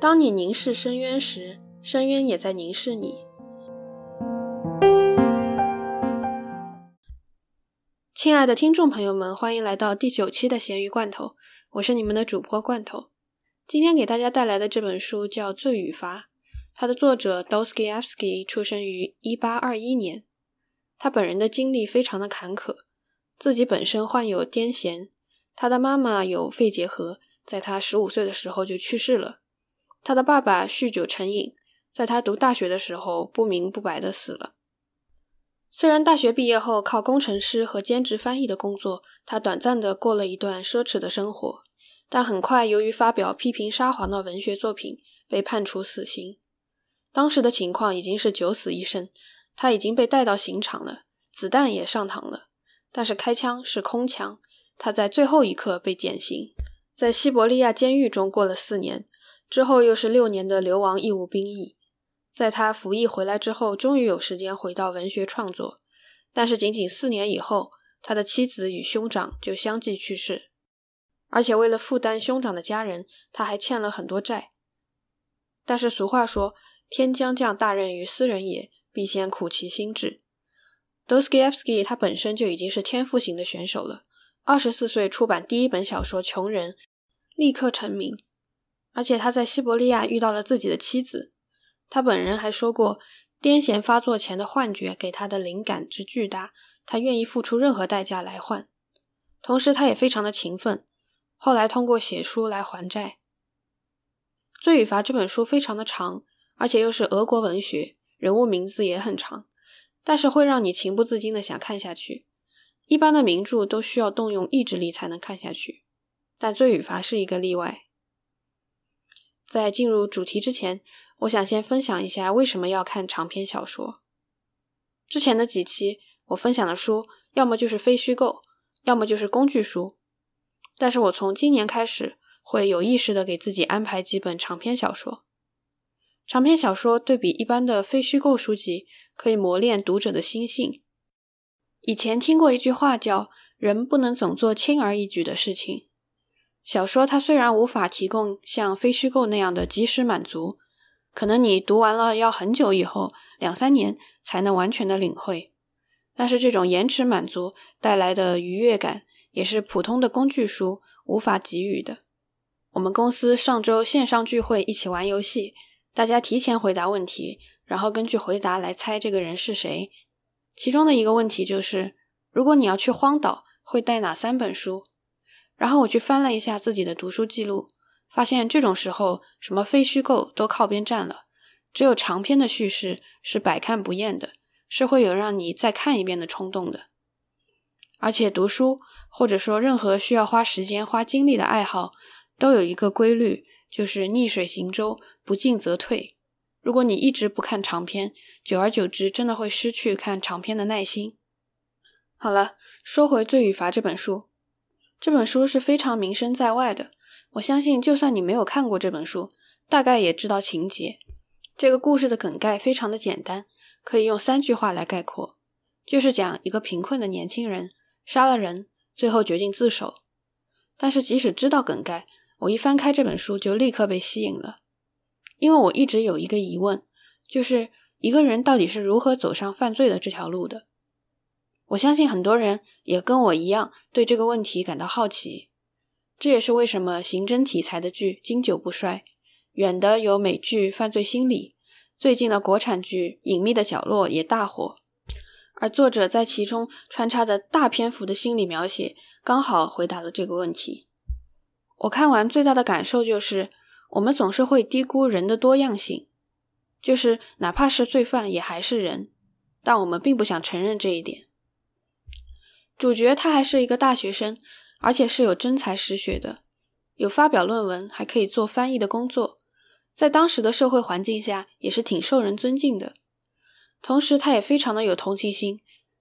当你凝视深渊时，深渊也在凝视你。亲爱的听众朋友们，欢迎来到第九期的咸鱼罐头，我是你们的主播罐头。今天给大家带来的这本书叫《罪与罚》，它的作者 Dostoevsky 出生于一八二一年，他本人的经历非常的坎坷，自己本身患有癫痫，他的妈妈有肺结核，在他十五岁的时候就去世了。他的爸爸酗酒成瘾，在他读大学的时候不明不白的死了。虽然大学毕业后靠工程师和兼职翻译的工作，他短暂的过了一段奢侈的生活，但很快由于发表批评沙皇的文学作品，被判处死刑。当时的情况已经是九死一生，他已经被带到刑场了，子弹也上膛了，但是开枪是空枪，他在最后一刻被减刑，在西伯利亚监狱中过了四年。之后又是六年的流亡义务兵役，在他服役回来之后，终于有时间回到文学创作。但是仅仅四年以后，他的妻子与兄长就相继去世，而且为了负担兄长的家人，他还欠了很多债。但是俗话说：“天将降大任于斯人也，必先苦其心志。” Dostoevsky 他本身就已经是天赋型的选手了，二十四岁出版第一本小说《穷人》，立刻成名。而且他在西伯利亚遇到了自己的妻子，他本人还说过，癫痫发作前的幻觉给他的灵感之巨大，他愿意付出任何代价来换。同时，他也非常的勤奋，后来通过写书来还债。《罪与罚》这本书非常的长，而且又是俄国文学，人物名字也很长，但是会让你情不自禁的想看下去。一般的名著都需要动用意志力才能看下去，但《罪与罚》是一个例外。在进入主题之前，我想先分享一下为什么要看长篇小说。之前的几期我分享的书，要么就是非虚构，要么就是工具书。但是我从今年开始，会有意识的给自己安排几本长篇小说。长篇小说对比一般的非虚构书籍，可以磨练读者的心性。以前听过一句话，叫“人不能总做轻而易举的事情”。小说它虽然无法提供像非虚构那样的及时满足，可能你读完了要很久以后，两三年才能完全的领会。但是这种延迟满足带来的愉悦感，也是普通的工具书无法给予的。我们公司上周线上聚会，一起玩游戏，大家提前回答问题，然后根据回答来猜这个人是谁。其中的一个问题就是，如果你要去荒岛，会带哪三本书？然后我去翻了一下自己的读书记录，发现这种时候什么非虚构都靠边站了，只有长篇的叙事是百看不厌的，是会有让你再看一遍的冲动的。而且读书或者说任何需要花时间花精力的爱好，都有一个规律，就是逆水行舟，不进则退。如果你一直不看长篇，久而久之真的会失去看长篇的耐心。好了，说回《罪与罚》这本书。这本书是非常名声在外的，我相信就算你没有看过这本书，大概也知道情节。这个故事的梗概非常的简单，可以用三句话来概括，就是讲一个贫困的年轻人杀了人，最后决定自首。但是即使知道梗概，我一翻开这本书就立刻被吸引了，因为我一直有一个疑问，就是一个人到底是如何走上犯罪的这条路的。我相信很多人也跟我一样对这个问题感到好奇，这也是为什么刑侦题材的剧经久不衰。远的有美剧《犯罪心理》，最近的国产剧《隐秘的角落》也大火，而作者在其中穿插的大篇幅的心理描写，刚好回答了这个问题。我看完最大的感受就是，我们总是会低估人的多样性，就是哪怕是罪犯也还是人，但我们并不想承认这一点。主角他还是一个大学生，而且是有真才实学的，有发表论文，还可以做翻译的工作，在当时的社会环境下也是挺受人尊敬的。同时，他也非常的有同情心，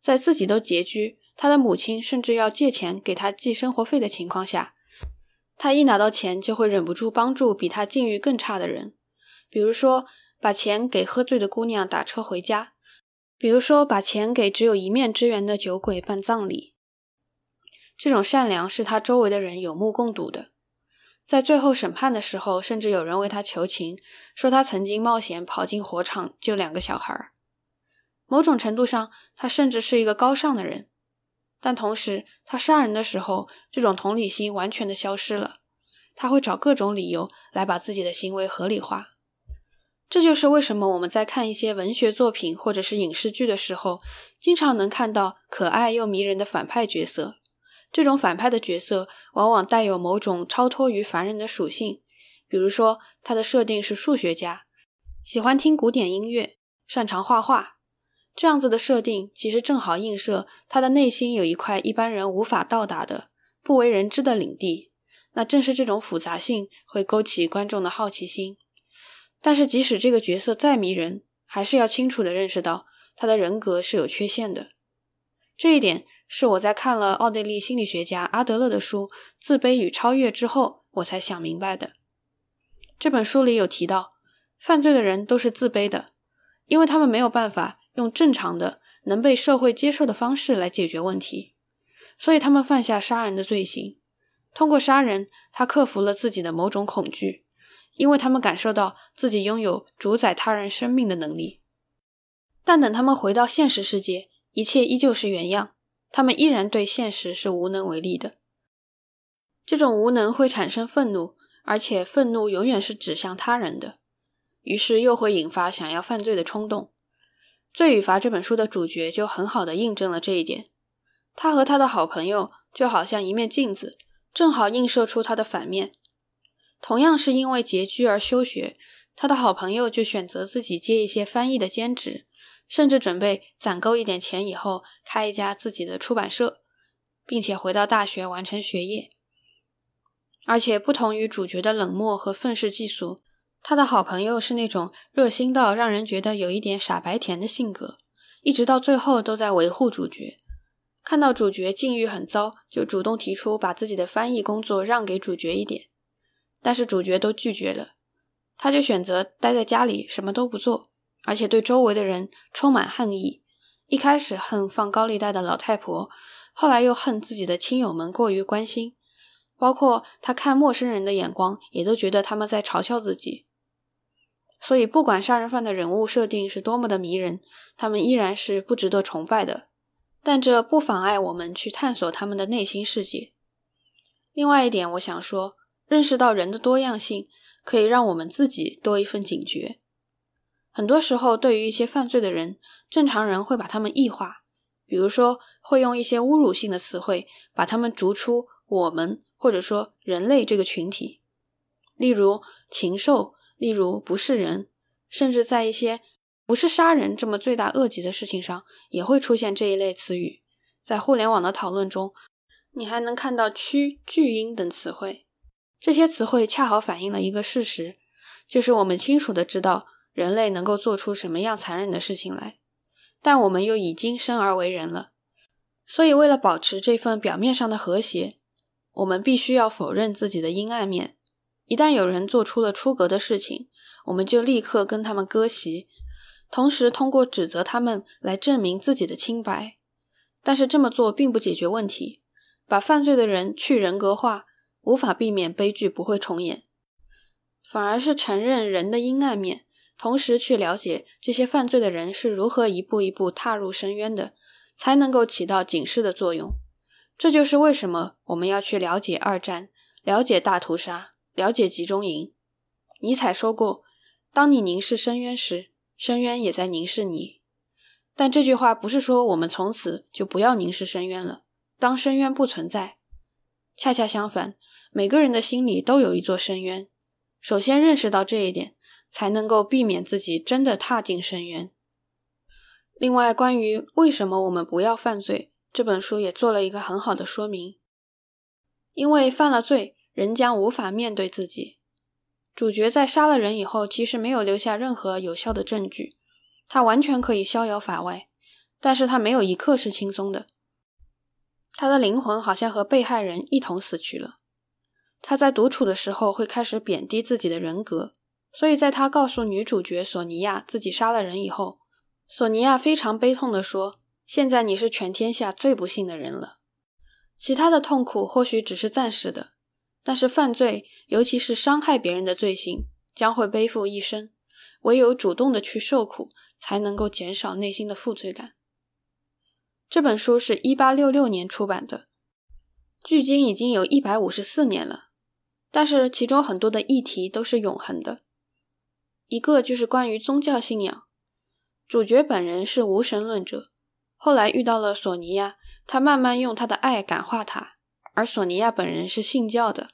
在自己都拮据，他的母亲甚至要借钱给他寄生活费的情况下，他一拿到钱就会忍不住帮助比他境遇更差的人，比如说把钱给喝醉的姑娘打车回家。比如说，把钱给只有一面之缘的酒鬼办葬礼，这种善良是他周围的人有目共睹的。在最后审判的时候，甚至有人为他求情，说他曾经冒险跑进火场救两个小孩。某种程度上，他甚至是一个高尚的人。但同时，他杀人的时候，这种同理心完全的消失了。他会找各种理由来把自己的行为合理化。这就是为什么我们在看一些文学作品或者是影视剧的时候，经常能看到可爱又迷人的反派角色。这种反派的角色往往带有某种超脱于凡人的属性，比如说他的设定是数学家，喜欢听古典音乐，擅长画画。这样子的设定其实正好映射他的内心有一块一般人无法到达的、不为人知的领地。那正是这种复杂性会勾起观众的好奇心。但是即使这个角色再迷人，还是要清楚的认识到他的人格是有缺陷的。这一点。是我在看了奥地利心理学家阿德勒的书《自卑与超越》之后，我才想明白的。这本书里有提到，犯罪的人都是自卑的，因为他们没有办法用正常的、能被社会接受的方式来解决问题，所以他们犯下杀人的罪行。通过杀人，他克服了自己的某种恐惧，因为他们感受到自己拥有主宰他人生命的能力。但等他们回到现实世界，一切依旧是原样。他们依然对现实是无能为力的，这种无能会产生愤怒，而且愤怒永远是指向他人的，于是又会引发想要犯罪的冲动。《罪与罚》这本书的主角就很好的印证了这一点。他和他的好朋友就好像一面镜子，正好映射出他的反面。同样是因为拮据而休学，他的好朋友就选择自己接一些翻译的兼职。甚至准备攒够一点钱以后开一家自己的出版社，并且回到大学完成学业。而且不同于主角的冷漠和愤世嫉俗，他的好朋友是那种热心到让人觉得有一点傻白甜的性格，一直到最后都在维护主角。看到主角境遇很糟，就主动提出把自己的翻译工作让给主角一点，但是主角都拒绝了，他就选择待在家里什么都不做。而且对周围的人充满恨意，一开始恨放高利贷的老太婆，后来又恨自己的亲友们过于关心，包括他看陌生人的眼光，也都觉得他们在嘲笑自己。所以，不管杀人犯的人物设定是多么的迷人，他们依然是不值得崇拜的。但这不妨碍我们去探索他们的内心世界。另外一点，我想说，认识到人的多样性，可以让我们自己多一份警觉。很多时候，对于一些犯罪的人，正常人会把他们异化，比如说会用一些侮辱性的词汇把他们逐出我们或者说人类这个群体，例如禽兽，例如不是人，甚至在一些不是杀人这么罪大恶极的事情上，也会出现这一类词语。在互联网的讨论中，你还能看到蛆、巨婴等词汇，这些词汇恰好反映了一个事实，就是我们清楚的知道。人类能够做出什么样残忍的事情来？但我们又已经生而为人了，所以为了保持这份表面上的和谐，我们必须要否认自己的阴暗面。一旦有人做出了出格的事情，我们就立刻跟他们割席，同时通过指责他们来证明自己的清白。但是这么做并不解决问题，把犯罪的人去人格化，无法避免悲剧不会重演，反而是承认人的阴暗面。同时去了解这些犯罪的人是如何一步一步踏入深渊的，才能够起到警示的作用。这就是为什么我们要去了解二战，了解大屠杀，了解集中营。尼采说过：“当你凝视深渊时，深渊也在凝视你。”但这句话不是说我们从此就不要凝视深渊了。当深渊不存在，恰恰相反，每个人的心里都有一座深渊。首先认识到这一点。才能够避免自己真的踏进深渊。另外，关于为什么我们不要犯罪，这本书也做了一个很好的说明。因为犯了罪，人将无法面对自己。主角在杀了人以后，其实没有留下任何有效的证据，他完全可以逍遥法外。但是他没有一刻是轻松的，他的灵魂好像和被害人一同死去了。他在独处的时候会开始贬低自己的人格。所以，在他告诉女主角索尼娅自己杀了人以后，索尼娅非常悲痛地说：“现在你是全天下最不幸的人了。其他的痛苦或许只是暂时的，但是犯罪，尤其是伤害别人的罪行，将会背负一生。唯有主动的去受苦，才能够减少内心的负罪感。这本书是一八六六年出版的，距今已经有一百五十四年了。但是其中很多的议题都是永恒的，一个就是关于宗教信仰。主角本人是无神论者，后来遇到了索尼娅，他慢慢用他的爱感化他，而索尼娅本人是信教的。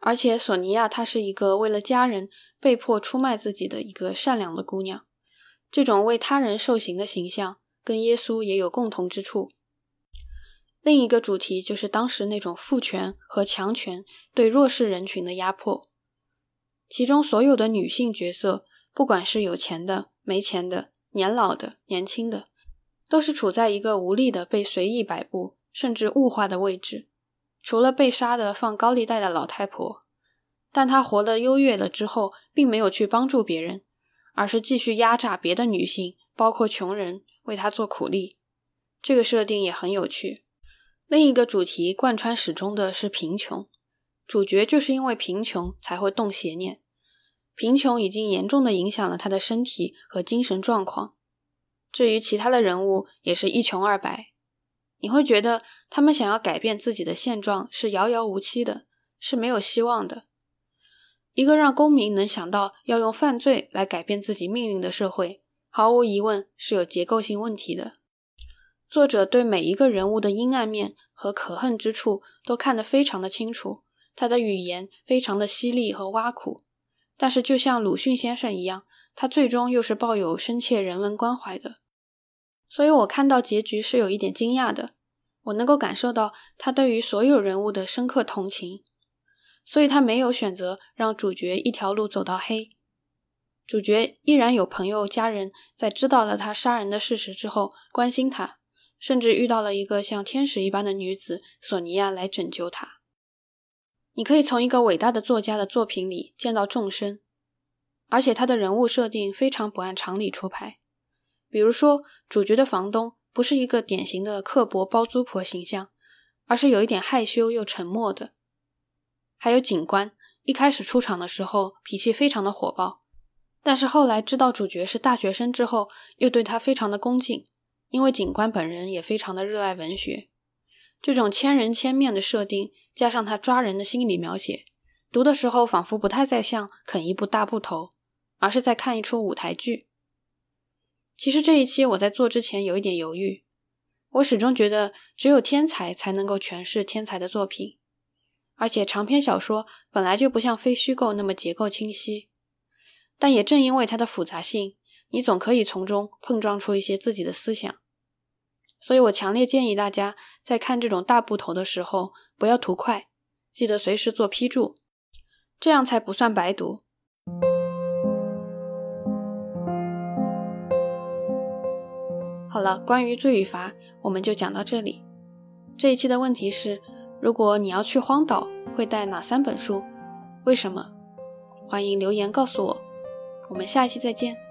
而且索尼娅她是一个为了家人被迫出卖自己的一个善良的姑娘，这种为他人受刑的形象跟耶稣也有共同之处。另一个主题就是当时那种父权和强权对弱势人群的压迫，其中所有的女性角色，不管是有钱的、没钱的、年老的、年轻的，都是处在一个无力的被随意摆布甚至物化的位置。除了被杀的放高利贷的老太婆，但她活得优越了之后，并没有去帮助别人，而是继续压榨别的女性，包括穷人，为她做苦力。这个设定也很有趣。另一个主题贯穿始终的是贫穷，主角就是因为贫穷才会动邪念，贫穷已经严重的影响了他的身体和精神状况。至于其他的人物，也是一穷二白，你会觉得他们想要改变自己的现状是遥遥无期的，是没有希望的。一个让公民能想到要用犯罪来改变自己命运的社会，毫无疑问是有结构性问题的。作者对每一个人物的阴暗面和可恨之处都看得非常的清楚，他的语言非常的犀利和挖苦，但是就像鲁迅先生一样，他最终又是抱有深切人文关怀的。所以我看到结局是有一点惊讶的，我能够感受到他对于所有人物的深刻同情，所以他没有选择让主角一条路走到黑，主角依然有朋友家人在知道了他杀人的事实之后关心他。甚至遇到了一个像天使一般的女子索尼娅来拯救他。你可以从一个伟大的作家的作品里见到众生，而且他的人物设定非常不按常理出牌。比如说，主角的房东不是一个典型的刻薄包租婆形象，而是有一点害羞又沉默的。还有警官，一开始出场的时候脾气非常的火爆，但是后来知道主角是大学生之后，又对他非常的恭敬。因为警官本人也非常的热爱文学，这种千人千面的设定，加上他抓人的心理描写，读的时候仿佛不太在像啃一部大部头，而是在看一出舞台剧。其实这一期我在做之前有一点犹豫，我始终觉得只有天才才能够诠释天才的作品，而且长篇小说本来就不像非虚构那么结构清晰，但也正因为它的复杂性，你总可以从中碰撞出一些自己的思想。所以我强烈建议大家在看这种大部头的时候，不要图快，记得随时做批注，这样才不算白读。好了，关于罪与罚，我们就讲到这里。这一期的问题是：如果你要去荒岛，会带哪三本书？为什么？欢迎留言告诉我。我们下一期再见。